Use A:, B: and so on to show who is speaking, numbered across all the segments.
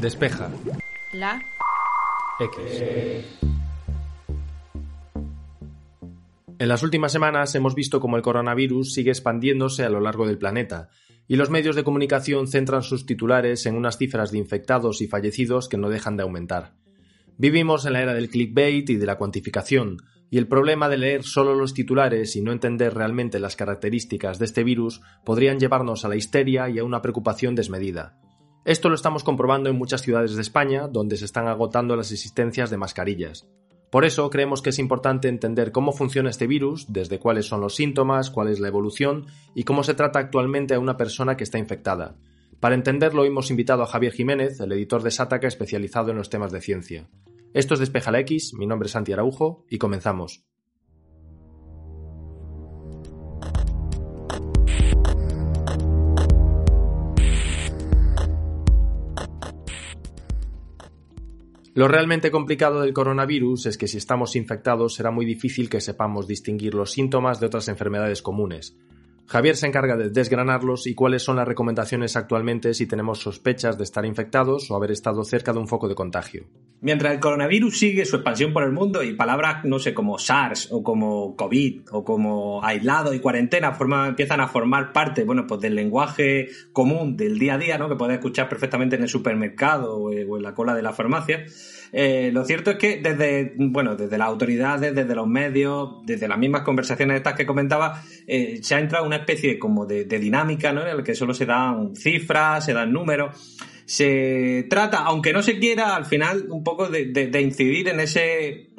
A: Despeja.
B: La.
A: X. En las últimas semanas hemos visto cómo el coronavirus sigue expandiéndose a lo largo del planeta, y los medios de comunicación centran sus titulares en unas cifras de infectados y fallecidos que no dejan de aumentar. Vivimos en la era del clickbait y de la cuantificación, y el problema de leer solo los titulares y no entender realmente las características de este virus podrían llevarnos a la histeria y a una preocupación desmedida. Esto lo estamos comprobando en muchas ciudades de España, donde se están agotando las existencias de mascarillas. Por eso creemos que es importante entender cómo funciona este virus, desde cuáles son los síntomas, cuál es la evolución y cómo se trata actualmente a una persona que está infectada. Para entenderlo hemos invitado a Javier Jiménez, el editor de Sátaca especializado en los temas de ciencia. Esto es Despeja la X, mi nombre es Santi Araujo y comenzamos. Lo realmente complicado del coronavirus es que si estamos infectados será muy difícil que sepamos distinguir los síntomas de otras enfermedades comunes. Javier se encarga de desgranarlos y cuáles son las recomendaciones actualmente si tenemos sospechas de estar infectados o haber estado cerca de un foco de contagio.
C: Mientras el coronavirus sigue su expansión por el mundo y palabras, no sé, como SARS o como COVID o como aislado y cuarentena empiezan a formar parte, bueno, pues del lenguaje común del día a día, ¿no? Que puedes escuchar perfectamente en el supermercado o en la cola de la farmacia. Eh, lo cierto es que desde, bueno, desde las autoridades, desde los medios, desde las mismas conversaciones estas que comentaba, eh, se ha entrado una especie como de, dinámica, ¿no? En la que solo se dan cifras, se dan números. Se trata, aunque no se quiera, al final un poco de incidir en ese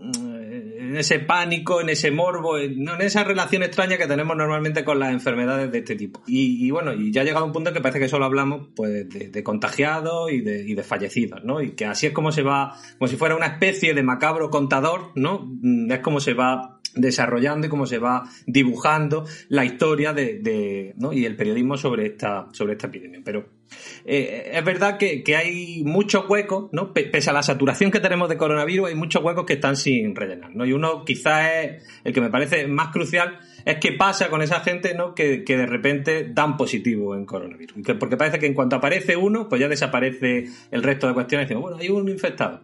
C: en ese pánico, en ese morbo, en, esa relación extraña que tenemos normalmente con las enfermedades de este tipo. Y, bueno, y ya ha llegado un punto en que parece que solo hablamos pues, de, contagiados y de, y de, fallecidos, ¿no? Y que así es como se va, como si fuera una especie de macabro contador, ¿no? Mm, es como se va desarrollando y cómo se va dibujando la historia de, ¿no? y el periodismo sobre esta, sobre esta epidemia. Pero eh, es verdad que, hay muchos huecos, ¿no? pese a la saturación que tenemos de coronavirus, hay muchos huecos que están sin rellenar. ¿no? Y uno quizás es el que me parece más crucial, es qué pasa con esa gente ¿no? que, de repente dan positivo en coronavirus. porque parece que en cuanto aparece uno, pues ya desaparece el resto de cuestiones. Decimos, bueno, hay uno infectado.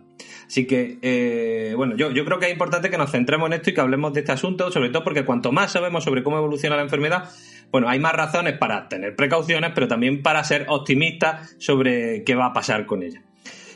C: Así que, eh, bueno, yo, yo creo que es importante que nos centremos en esto y que hablemos de este asunto, sobre todo porque cuanto más sabemos sobre cómo evoluciona la enfermedad, bueno, hay más razones para tener precauciones, pero también para ser optimistas sobre qué va a pasar con ella.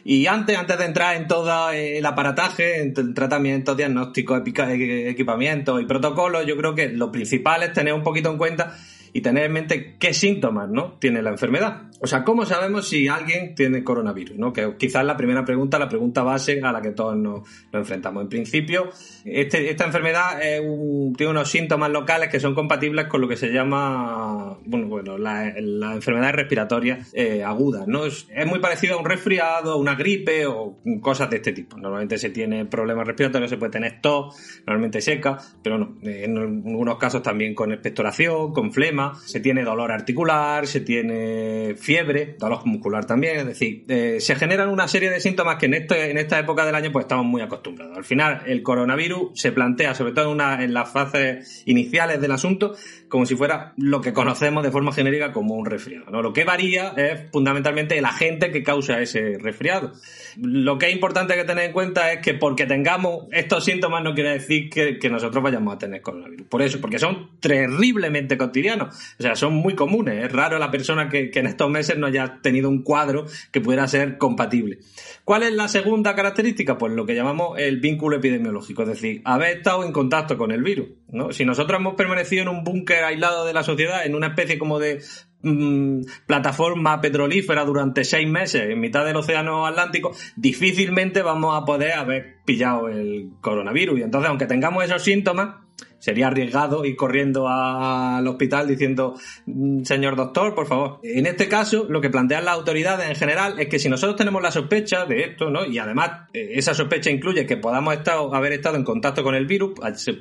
C: Y antes, antes de entrar en todo el aparataje, en tratamientos, diagnósticos, equipamientos y protocolos, yo creo que lo principal es tener un poquito en cuenta y tener en mente qué síntomas ¿no? tiene la enfermedad. O sea, ¿cómo sabemos si alguien tiene coronavirus? ¿no? Que quizás la primera pregunta, la pregunta base a la que todos nos, enfrentamos. En principio, este, esta enfermedad tiene unos síntomas locales que son compatibles con lo que se llama, bueno, bueno la, enfermedad respiratoria eh, aguda. ¿no? Es, muy parecido a un resfriado, una gripe o cosas de este tipo. Normalmente se tiene problemas respiratorios, se puede tener tos, normalmente seca, pero no, en algunos casos también con expectoración, con flema, se tiene dolor articular, se tiene fiebre, dolor muscular también, es decir, eh, se generan una serie de síntomas que en, este, en esta época del año pues estamos muy acostumbrados. Al final, el coronavirus se plantea, sobre todo en, las fases iniciales del asunto, como si fuera lo que conocemos de forma genérica como un resfriado. ¿no? Lo que varía es fundamentalmente el agente que causa ese resfriado. Lo que es importante que tener en cuenta es que porque tengamos estos síntomas no quiere decir que, nosotros vayamos a tener coronavirus. Por eso, porque son terriblemente cotidianos. O sea, son muy comunes. Es raro la persona que, en estos meses no haya tenido un cuadro que pudiera ser compatible. ¿Cuál es la segunda característica? Pues lo que llamamos el vínculo epidemiológico, es decir, haber estado en contacto con el virus. ¿no? Si nosotros hemos permanecido en un búnker aislado de la sociedad, en una especie como de mm, plataforma petrolífera durante seis meses en mitad del océano Atlántico, difícilmente vamos a poder haber pillado el coronavirus. Y entonces, aunque tengamos esos síntomas, sería arriesgado ir corriendo al hospital diciendo, mm, señor doctor, por favor. En este caso, lo que plantean las autoridades en general es que si nosotros tenemos la sospecha de esto, ¿no? Y además eh, esa sospecha incluye que podamos haber estado en contacto con el virus,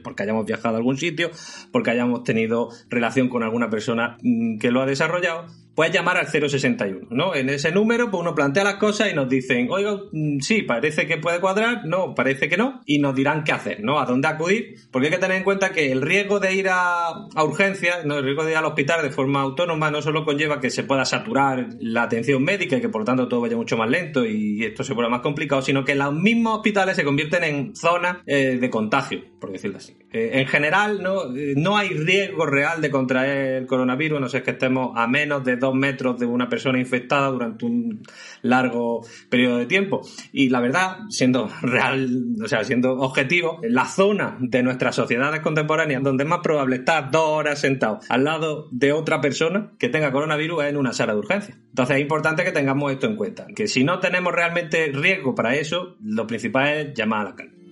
C: porque hayamos viajado a algún sitio, porque hayamos tenido relación con alguna persona mm, que lo ha desarrollado, puedes llamar al 061, ¿no? En ese número, pues uno plantea las cosas y nos dicen, oiga, mm, sí, parece que puede cuadrar, no, parece que no, y nos dirán qué hacer, ¿no? A dónde acudir, porque hay que tener en cuenta que el riesgo de ir a, a urgencias, ¿no? el riesgo de ir al hospital de forma autónoma no solo conlleva que se pueda saturar la atención médica y que por lo tanto todo vaya mucho más lento y esto se vuelva más complicado, sino que los mismos hospitales se convierten en zonas eh, de contagio, por decirlo así. Eh, en general, ¿no? Eh, no hay riesgo real de contraer el coronavirus, no sé, que estemos a menos de dos metros de una persona infectada durante un largo periodo de tiempo. Y la verdad, siendo real, o sea, siendo objetivo, la zona de nuestras sociedades contemporáneas donde es más probable estar dos horas sentado al lado de otra persona que tenga coronavirus es en una sala de urgencia. Entonces es importante que tengamos esto en cuenta, que si no tenemos realmente riesgo para eso, lo principal es llamar a la calma.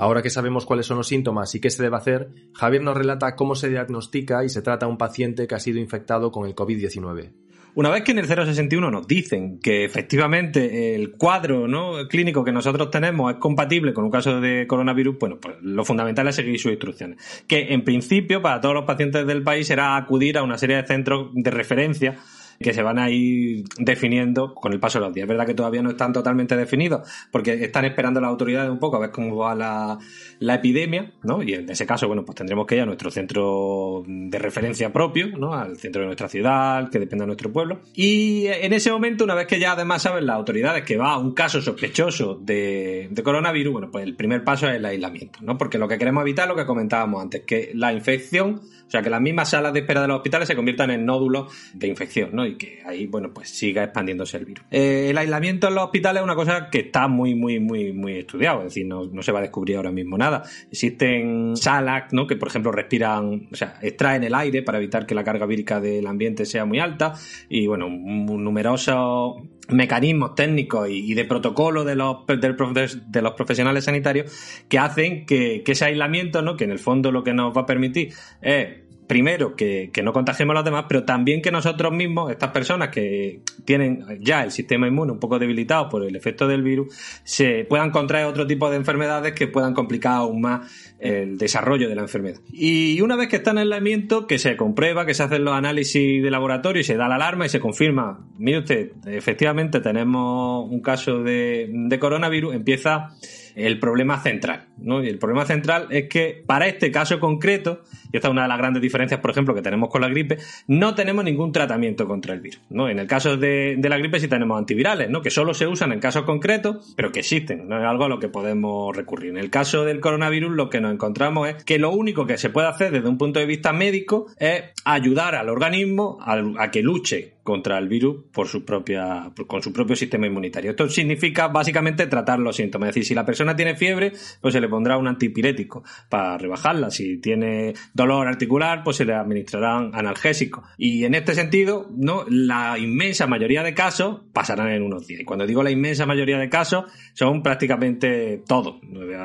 A: Ahora que sabemos cuáles son los síntomas y qué se debe hacer, Javier nos relata cómo se diagnostica y se trata a un paciente que ha sido infectado con el COVID-19.
C: Una vez que en el 061 nos dicen que efectivamente el cuadro ¿no? clínico que nosotros tenemos es compatible con un caso de coronavirus, bueno, pues lo fundamental es seguir sus instrucciones. Que en principio para todos los pacientes del país será acudir a una serie de centros de referencia que se van a ir definiendo con el paso de los días. Es verdad que todavía no están totalmente definidos porque están esperando las autoridades un poco a ver cómo va la, la epidemia, ¿no? Y en ese caso, bueno, pues tendremos que ir a nuestro centro de referencia propio, ¿no? Al centro de nuestra ciudad, que dependa de nuestro pueblo. Y en ese momento, una vez que ya además saben las autoridades que va a un caso sospechoso de, de coronavirus, bueno, pues el primer paso es el aislamiento, ¿no? Porque lo que queremos evitar es lo que comentábamos antes, que la infección o sea, que las mismas salas de espera de los hospitales se conviertan en nódulos de infección, ¿no? Y que ahí, bueno, pues siga expandiéndose el virus. Eh, el aislamiento en los hospitales es una cosa que está muy, muy, muy, muy estudiado. Es decir, no, se va a descubrir ahora mismo nada. Existen salas, ¿no? Que, por ejemplo, respiran, o sea, extraen el aire para evitar que la carga vírica del ambiente sea muy alta. Y, bueno, numerosos mecanismos técnicos y, de protocolo de los, de los profesionales sanitarios que hacen que, que, ese aislamiento, ¿no? que en el fondo lo que nos va a permitir es primero, que, no contagiemos a los demás, pero también que nosotros mismos, estas personas que tienen ya el sistema inmune un poco debilitado por el efecto del virus, se puedan contraer otro tipo de enfermedades que puedan complicar aún más el desarrollo de la enfermedad. Y una vez que está en el aislamiento, que se comprueba, que se hacen los análisis de laboratorio y se da la alarma y se confirma, mire usted, efectivamente tenemos un caso de, de coronavirus, empieza el problema central. ¿no? Y el problema central es que para este caso concreto, y esta es una de las grandes diferencias, por ejemplo, que tenemos con la gripe, no tenemos ningún tratamiento contra el virus. ¿no? En el caso de, la gripe sí tenemos antivirales, ¿no? que solo se usan en casos concretos, pero que existen, no es algo a lo que podemos recurrir. En el caso del coronavirus lo que nos encontramos es que lo único que se puede hacer desde un punto de vista médico es ayudar al organismo a que luche contra el virus por su propia, con su propio sistema inmunitario. Esto significa básicamente tratar los síntomas. Es decir, si la persona tiene fiebre, pues se le pondrá un antipirético para rebajarla. Si tiene dolor articular, pues se le administrarán analgésicos. Y en este sentido, ¿no? la inmensa mayoría de casos pasarán en unos días. Y cuando digo la inmensa mayoría de casos, son prácticamente todos.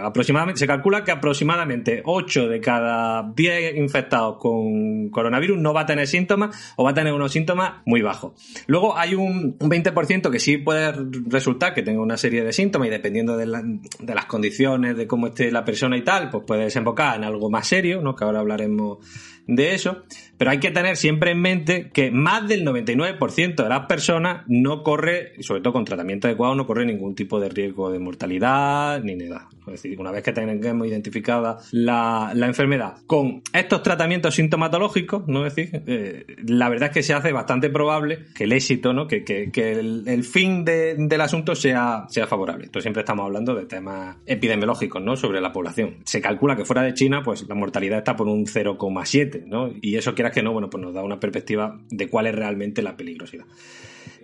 C: Aproximadamente, se calcula que aproximadamente 8 de cada 10 infectados con coronavirus no va a tener síntomas o va a tener unos síntomas muy bajo. Luego hay un, 20% que sí puede resultar que tenga una serie de síntomas y dependiendo de, las condiciones, de cómo esté la persona y tal, pues puede desembocar en algo más serio, ¿no? Que ahora 辺も de eso, pero hay que tener siempre en mente que más del 99% de las personas no corre, sobre todo con tratamiento adecuado, no corre ningún tipo de riesgo de mortalidad ni nada. Es decir, una vez que tengamos identificada la, enfermedad con estos tratamientos sintomatológicos, ¿no? Es decir, eh, la verdad es que se hace bastante probable que el éxito, ¿no? Que, el, fin del asunto sea, sea favorable. Entonces siempre estamos hablando de temas epidemiológicos, ¿no? Sobre la población. Se calcula que fuera de China, pues la mortalidad está por un 0,7 y eso quieras que no, bueno, pues nos da una perspectiva de cuál es realmente la peligrosidad.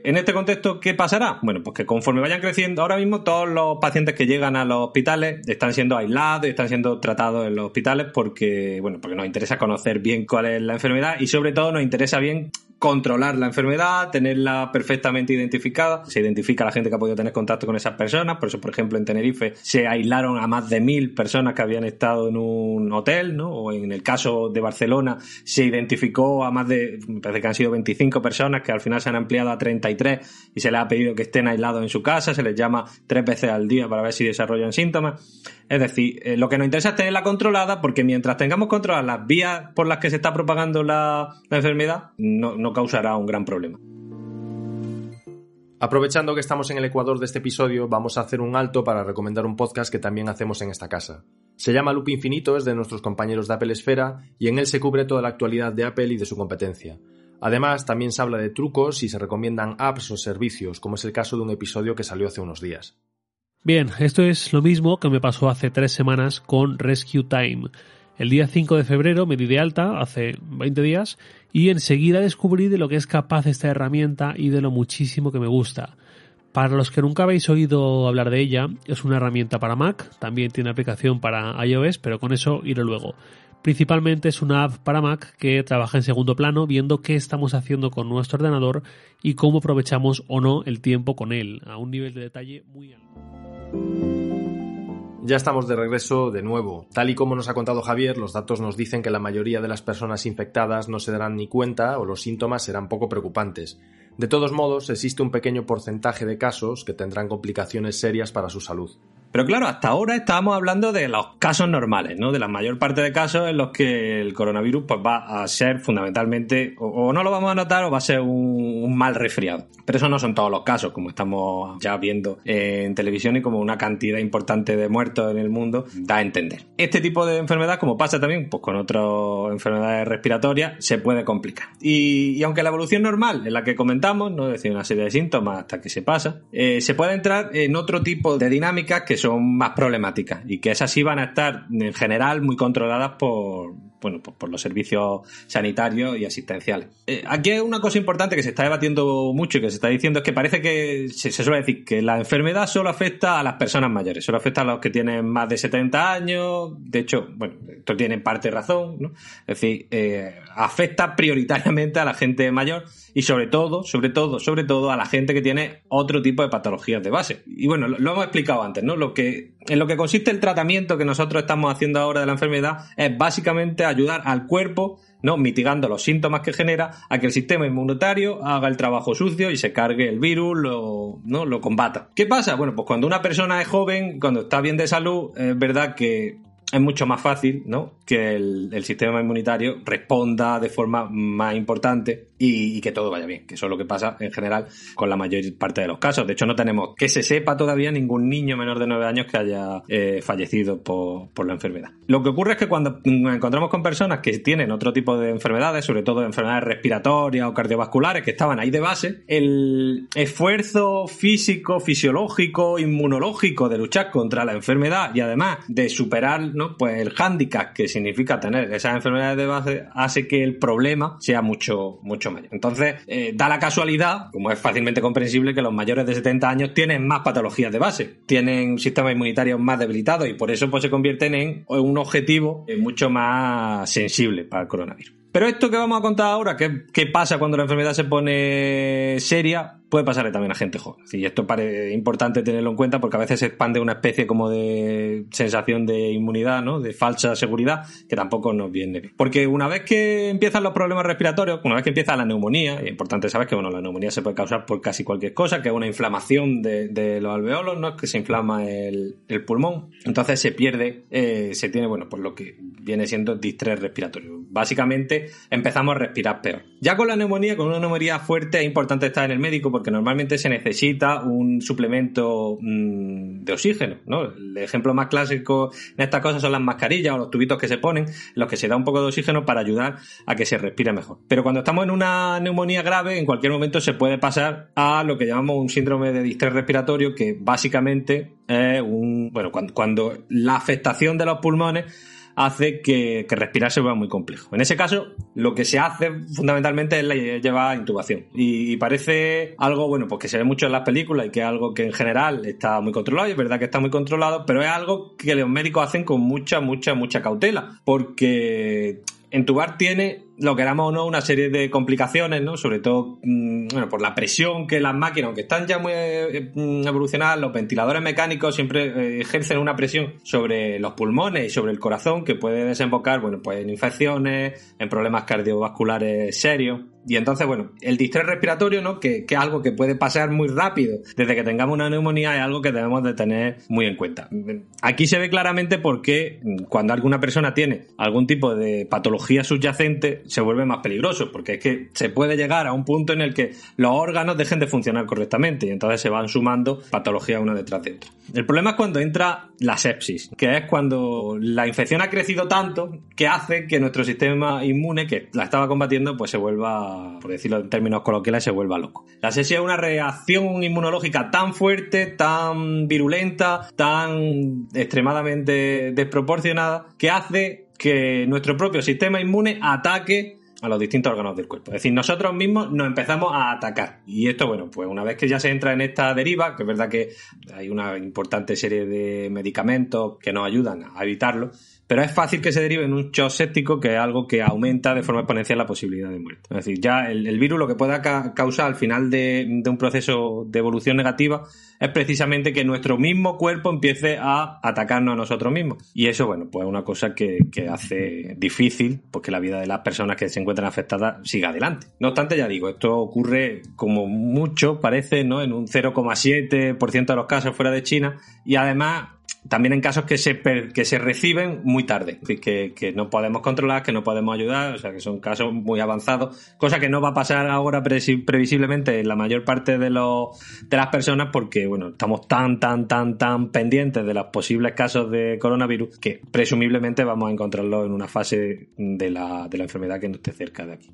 C: En este contexto, ¿qué pasará? Bueno, pues que conforme vayan creciendo, ahora mismo todos los pacientes que llegan a los hospitales están siendo aislados y están siendo tratados en los hospitales porque, bueno, porque nos interesa conocer bien cuál es la enfermedad y sobre todo nos interesa bien controlar la enfermedad, tenerla perfectamente identificada. Se identifica a la gente que ha podido tener contacto con esas personas. Por eso, por ejemplo, en Tenerife se aislaron a más de mil personas que habían estado en un hotel, ¿no? O en el caso de Barcelona se identificó a más de, me parece que han sido 25 personas que al final se han ampliado a 33 y se les ha pedido que estén aislados en su casa. Se les llama tres veces al día para ver si desarrollan síntomas. Es decir, eh, lo que nos interesa es tenerla controlada porque mientras tengamos controladas las vías por las que se está propagando la, enfermedad, no no causará un gran problema.
A: Aprovechando que estamos en el ecuador de este episodio, vamos a hacer un alto para recomendar un podcast que también hacemos en esta casa. Se llama Loop Infinito, es de nuestros compañeros de Apple Esfera y en él se cubre toda la actualidad de Apple y de su competencia. Además, también se habla de trucos y se recomiendan apps o servicios, como es el caso de un episodio que salió hace unos días.
B: Bien, esto es lo mismo que me pasó hace tres semanas con Rescue Time. El día 5 de febrero me di de alta, hace 20 días, y enseguida descubrí de lo que es capaz esta herramienta y de lo muchísimo que me gusta. Para los que nunca habéis oído hablar de ella, es una herramienta para Mac, también tiene aplicación para iOS, pero con eso iré luego. Principalmente es una app para Mac que trabaja en segundo plano viendo qué estamos haciendo con nuestro ordenador y cómo aprovechamos o no el tiempo con él, a un nivel de detalle muy alto.
A: Ya estamos de regreso de nuevo. Tal y como nos ha contado Javier, los datos nos dicen que la mayoría de las personas infectadas no se darán ni cuenta o los síntomas serán poco preocupantes. De todos modos, existe un pequeño porcentaje de casos que tendrán complicaciones serias para su salud.
C: Pero claro, hasta ahora estábamos hablando de los casos normales, ¿no? De la mayor parte de casos en los que el coronavirus pues, va a ser fundamentalmente, o, no lo vamos a notar, o va a ser un, mal resfriado. Pero eso no son todos los casos, como estamos ya viendo en televisión y como una cantidad importante de muertos en el mundo da a entender. Este tipo de enfermedad, como pasa también pues, con otras enfermedades respiratorias, se puede complicar. Y, aunque la evolución normal, en la que comentamos, no es decir, una serie de síntomas hasta que se pasa, eh, se puede entrar en otro tipo de dinámicas que son más problemáticas y que esas sí van a estar en general muy controladas por, bueno, por, los servicios sanitarios y asistenciales. Eh, aquí hay una cosa importante que se está debatiendo mucho y que se está diciendo es que parece que se, suele decir que la enfermedad solo afecta a las personas mayores, solo afecta a los que tienen más de 70 años. De hecho, bueno, esto tiene parte razón, ¿no? Es decir, eh, afecta prioritariamente a la gente mayor y sobre todo, sobre todo, sobre todo a la gente que tiene otro tipo de patologías de base. Y bueno, lo, lo hemos explicado antes, ¿no? Lo que, en lo que consiste el tratamiento que nosotros estamos haciendo ahora de la enfermedad es básicamente ayudar al cuerpo, ¿no? mitigando los síntomas que genera, a que el sistema inmunitario haga el trabajo sucio y se cargue el virus, lo, ¿no? lo combata. ¿Qué pasa? Bueno, pues cuando una persona es joven, cuando está bien de salud, es verdad que es mucho más fácil ¿no? Que el, sistema inmunitario responda de forma más importante y, que todo vaya bien, que eso es lo que pasa en general con la mayor parte de los casos. De hecho, no tenemos que se sepa todavía ningún niño menor de 9 años que haya eh, fallecido por, por, la enfermedad. Lo que ocurre es que cuando nos encontramos con personas que tienen otro tipo de enfermedades, sobre todo enfermedades respiratorias o cardiovasculares, que estaban ahí de base, el esfuerzo físico, fisiológico, inmunológico de luchar contra la enfermedad y además de superar pues el hándicap que significa tener esas enfermedades de base hace que el problema sea mucho, mucho mayor. Entonces, eh, da la casualidad, como es fácilmente comprensible, que los mayores de 70 años tienen más patologías de base, tienen un sistema inmunitario más debilitado y por eso pues, se convierten en un objetivo mucho más sensible para el coronavirus. Pero esto que vamos a contar ahora, qué pasa cuando la enfermedad se pone seria, puede pasarle también a gente joven. Y esto parece importante tenerlo en cuenta porque a veces se expande una especie como de sensación de inmunidad, ¿no? De falsa seguridad, que tampoco nos viene bien. Porque una vez que empiezan los problemas respiratorios, una vez que empieza la neumonía, es importante saber que bueno, la neumonía se puede causar por casi cualquier cosa, que es una inflamación de, los alveolos, ¿no? Que se inflama el, pulmón. Entonces se pierde, eh, se tiene, bueno, pues lo que viene siendo distrés respiratorio. Básicamente empezamos a respirar peor. Ya con la neumonía, con una neumonía fuerte, es importante estar en el médico porque normalmente se necesita un suplemento mm, de oxígeno, ¿no? El ejemplo más clásico en estas cosas son las mascarillas o los tubitos que se ponen, en los que se da un poco de oxígeno para ayudar a que se respire mejor. Pero cuando estamos en una neumonía grave, en cualquier momento se puede pasar a lo que llamamos un síndrome de distrés respiratorio, que básicamente es un, bueno, cuando la afectación de los pulmones hace que, que, respirar se vea muy complejo. En ese caso, lo que se hace fundamentalmente es llevar intubación. Y, parece algo, bueno, pues que se ve mucho en las películas y que es algo que en general está muy controlado, y es verdad que está muy controlado, pero es algo que los médicos hacen con mucha, mucha, mucha cautela, porque entubar tiene lo queramos o no, una serie de complicaciones, ¿no? Sobre todo, mm, bueno, por la presión que las máquinas, aunque están ya muy eh, mm, evolucionadas, los ventiladores mecánicos siempre eh, ejercen una presión sobre los pulmones y sobre el corazón que puede desembocar, bueno, pues en infecciones, en problemas cardiovasculares serios. Y entonces, bueno, el distrés respiratorio, ¿no? Que, que, es algo que puede pasar muy rápido desde que tengamos una neumonía, es algo que debemos de tener muy en cuenta. Aquí se ve claramente por qué mm, cuando alguna persona tiene algún tipo de patología subyacente, se vuelve más peligroso, porque es que se puede llegar a un punto en el que los órganos dejen de funcionar correctamente y entonces se van sumando patologías una detrás de otra. El problema es cuando entra la sepsis, que es cuando la infección ha crecido tanto que hace que nuestro sistema inmune, que la estaba combatiendo, pues se vuelva, por decirlo en términos coloquiales, se vuelva loco. La sepsis es una reacción inmunológica tan fuerte, tan virulenta, tan extremadamente desproporcionada, que hace que nuestro propio sistema inmune ataque a los distintos órganos del cuerpo. Es decir, nosotros mismos nos empezamos a atacar. Y esto, bueno, pues una vez que ya se entra en esta deriva, que es verdad que hay una importante serie de medicamentos que nos ayudan a evitarlo, pero es fácil que se derive en un shock séptico, que es algo que aumenta de forma exponencial la posibilidad de muerte. Es decir, ya el, virus lo que pueda causar al final de, un proceso de evolución negativa es precisamente que nuestro mismo cuerpo empiece a atacarnos a nosotros mismos. Y eso, bueno, pues es una cosa que, hace difícil pues, que la vida de las personas que se encuentran afectadas siga adelante. No obstante, ya digo, esto ocurre como mucho, parece, ¿no? En un 0,7% de los casos fuera de China y además también en casos que se, que se reciben muy tarde, que, que, no podemos controlar, que no podemos ayudar, o sea, que son casos muy avanzados, cosa que no va a pasar ahora previsiblemente en la mayor parte de, los, de las personas porque, bueno, estamos tan, tan, tan, tan pendientes de los posibles casos de coronavirus que presumiblemente vamos a encontrarlo en una fase de la, de la enfermedad que no esté cerca de aquí.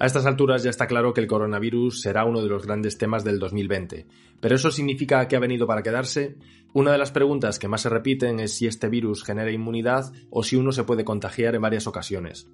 A: A estas alturas ya está claro que el coronavirus será uno de los grandes temas del 2020. ¿Pero eso significa que ha venido para quedarse? Una de las preguntas que más se repiten es si este virus genera inmunidad o si uno se puede contagiar en varias ocasiones.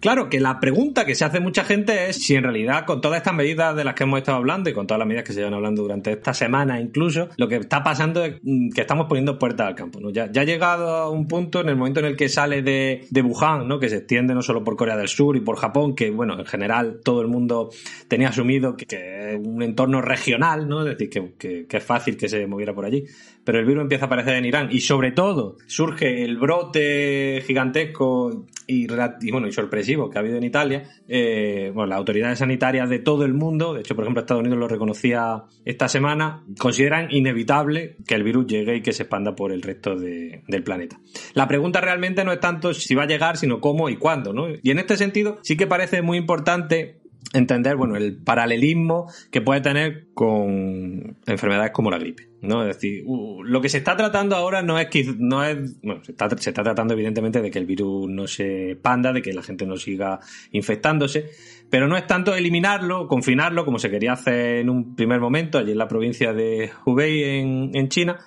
C: Claro, que la pregunta que se hace mucha gente es si en realidad con todas estas medidas de las que hemos estado hablando y con todas las medidas que se llevan hablando durante esta semana incluso, lo que está pasando es que estamos poniendo puertas al campo. ¿no? Ya, ya ha llegado a un punto en el momento en el que sale de, de Wuhan, ¿no? que se extiende no solo por Corea del Sur y por Japón, que bueno, en general todo el mundo tenía asumido que, es un entorno regional, ¿no? es decir, que, que es fácil que se moviera por allí pero el virus empieza a aparecer en Irán y sobre todo surge el brote gigantesco y, bueno, y sorpresivo que ha habido en Italia, eh, bueno, las autoridades sanitarias de todo el mundo, de hecho, por ejemplo, Estados Unidos lo reconocía esta semana, consideran inevitable que el virus llegue y que se expanda por el resto del planeta. La pregunta realmente no es tanto si va a llegar, sino cómo y cuándo, ¿no? Y en este sentido sí que parece muy importante entender bueno, el paralelismo que puede tener con enfermedades como la gripe. ¿no? Es decir, lo que se está tratando ahora no es que no es. Bueno, se está, se está tratando, evidentemente, de que el virus no se panda, de que la gente no siga infectándose. Pero no es tanto eliminarlo, confinarlo, como se quería hacer en un primer momento, allí en la provincia de Hubei, en, en China,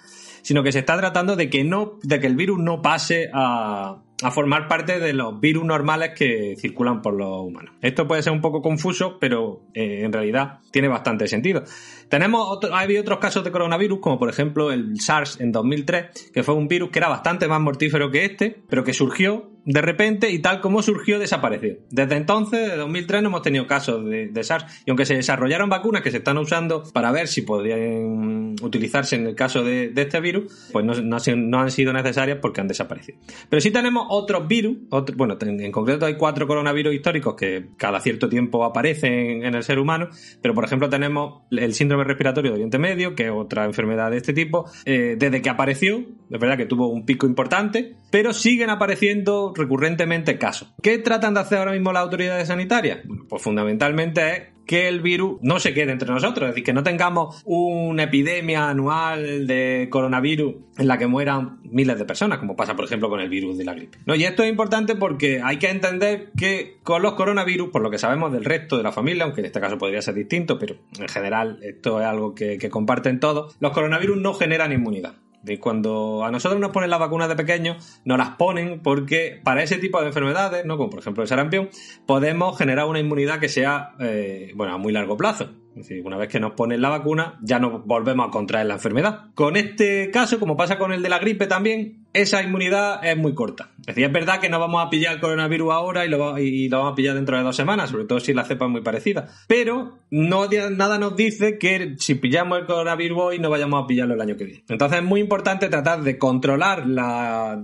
C: sino que se está tratando de que no, de que el virus no pase a, a formar parte de los virus normales que circulan por los humanos. Esto puede ser un poco confuso, pero eh, en realidad tiene bastante sentido. Tenemos ha habido otros casos de coronavirus, como por ejemplo el SARS en 2003, que fue un virus que era bastante más mortífero que este, pero que surgió de repente y tal como surgió desapareció. Desde entonces, de 2003, no hemos tenido casos de, SARS y aunque se desarrollaron vacunas que se están usando para ver si podrían utilizarse en el caso de, este virus, pues no, han sido necesarias porque han desaparecido. Pero sí tenemos otros virus, bueno, en, concreto hay cuatro coronavirus históricos que cada cierto tiempo aparecen en el ser humano, pero por ejemplo tenemos el síndrome respiratorio de Oriente Medio, que es otra enfermedad de este tipo, eh, desde que apareció, es verdad que tuvo un pico importante, pero siguen apareciendo recurrentemente casos. ¿Qué tratan de hacer ahora mismo las autoridades sanitarias? pues fundamentalmente es que el virus no se quede entre nosotros, es decir, que no tengamos una epidemia anual de coronavirus en la que mueran miles de personas, como pasa por ejemplo con el virus de la gripe. ¿No? Y esto es importante porque hay que entender que con los coronavirus, por lo que sabemos del resto de la familia, aunque en este caso podría ser distinto, pero en general esto es algo que, que comparten todos, los coronavirus no generan inmunidad. De cuando a nosotros nos ponen las vacunas de pequeños, nos las ponen porque para ese tipo de enfermedades, ¿no? como por ejemplo el sarampión, podemos generar una inmunidad que sea eh, bueno, a muy largo plazo. Es decir, una vez que nos ponen la vacuna, ya no volvemos a contraer la enfermedad. Con este caso, como pasa con el de la gripe también, esa inmunidad es muy corta. Es decir, es verdad que no vamos a pillar el coronavirus ahora y lo, vamos a pillar dentro de dos semanas, sobre todo si la cepa es muy parecida. Pero no, nada nos dice que si pillamos el coronavirus hoy no vayamos a pillarlo el año que viene. Entonces es muy importante tratar de controlar la,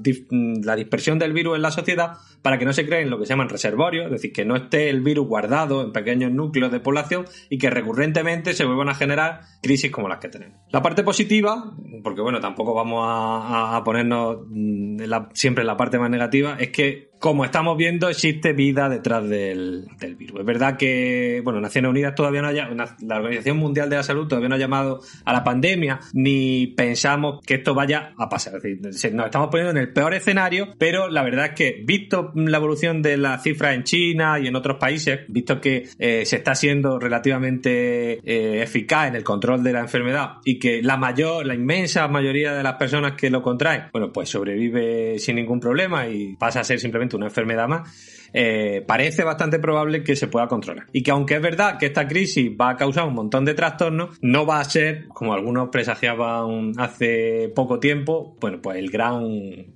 C: la dispersión del virus en la sociedad para que no se creen lo que se llaman reservorios, es decir, que no esté el virus guardado en pequeños núcleos de población y que recurrentemente se vuelvan a generar crisis como las que tenemos. La parte positiva, porque bueno, tampoco vamos a, ponernos mm, siempre en la parte más negativa, es que como estamos viendo, existe vida detrás del, virus. Es verdad que, bueno, Naciones Unidas todavía no ha la Organización Mundial de la Salud todavía no ha llamado a la pandemia, ni pensamos que esto vaya a pasar. Es decir, nos estamos poniendo en el peor escenario, pero la verdad es que, visto la evolución de las cifras en China y en otros países, visto que eh, se está siendo relativamente eh, eficaz en el control de la enfermedad y que la mayor, la inmensa mayoría de las personas que lo contraen, bueno, pues sobrevive sin ningún problema y pasa a ser simplemente una enfermedad más, eh, parece bastante probable que se pueda controlar. Y que aunque es verdad que esta crisis va a causar un montón de trastornos, no va a ser, como algunos presagiaban hace poco tiempo, bueno, pues el gran,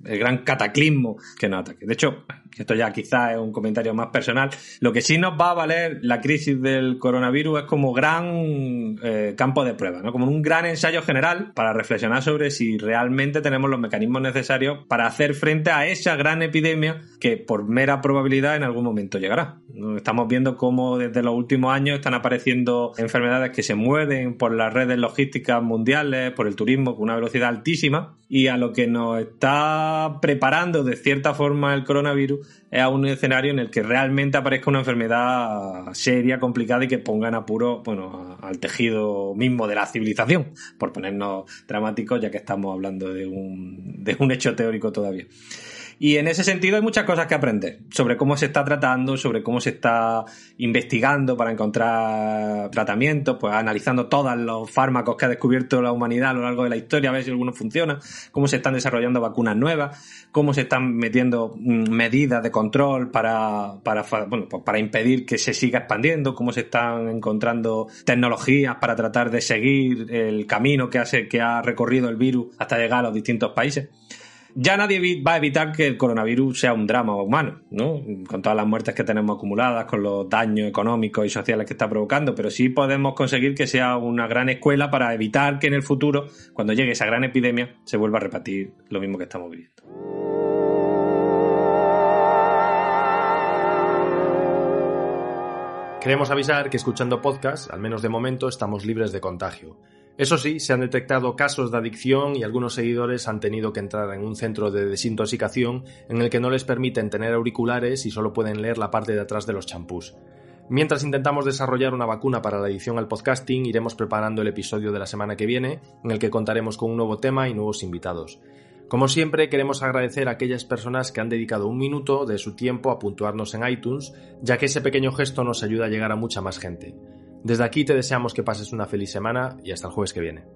C: el gran cataclismo que nos ataque. De hecho, esto ya quizás es un comentario más personal, lo que sí nos va a valer la crisis del coronavirus es como gran eh, campo de prueba, ¿no? como un gran ensayo general para reflexionar sobre si realmente tenemos los mecanismos necesarios para hacer frente a esa gran epidemia que por mera probabilidad en algún momento llegará. Estamos viendo cómo desde los últimos años están apareciendo enfermedades que se mueven por las redes logísticas mundiales, por el turismo con una velocidad altísima y a lo que nos está preparando de cierta forma el coronavirus es a un escenario en el que realmente aparezca una enfermedad seria, complicada y que ponga en apuro bueno, al tejido mismo de la civilización, por ponernos dramáticos ya que estamos hablando de un, de un hecho teórico todavía. Y en ese sentido hay muchas cosas que aprender sobre cómo se está tratando, sobre cómo se está investigando para encontrar tratamientos, pues analizando todos los fármacos que ha descubierto la humanidad a lo largo de la historia, a ver si alguno funciona, cómo se están desarrollando vacunas nuevas, cómo se están metiendo mm, medidas de control para, para, bueno, pues para impedir que se siga expandiendo, cómo se están encontrando tecnologías para tratar de seguir el camino que, hace, que ha recorrido el virus hasta llegar a los distintos países ya nadie va a evitar que el coronavirus sea un drama humano, ¿no? Con todas las muertes que tenemos acumuladas, con los daños económicos y sociales que está provocando, pero sí podemos conseguir que sea una gran escuela para evitar que en el futuro, cuando llegue esa gran epidemia, se vuelva a repetir lo mismo que estamos viviendo.
A: Queremos avisar que escuchando podcast, al menos de momento, estamos libres de contagio. Eso sí, se han detectado casos de adicción y algunos seguidores han tenido que entrar en un centro de desintoxicación en el que no les permiten tener auriculares y solo pueden leer la parte de atrás de los champús. Mientras intentamos desarrollar una vacuna para la edición al podcasting, iremos preparando el episodio de la semana que viene, en el que contaremos con un nuevo tema y nuevos invitados. Como siempre, queremos agradecer a aquellas personas que han dedicado un minuto de su tiempo a puntuarnos en iTunes, ya que ese pequeño gesto nos ayuda a llegar a mucha más gente. Desde aquí te deseamos que pases una feliz semana y hasta el jueves que viene.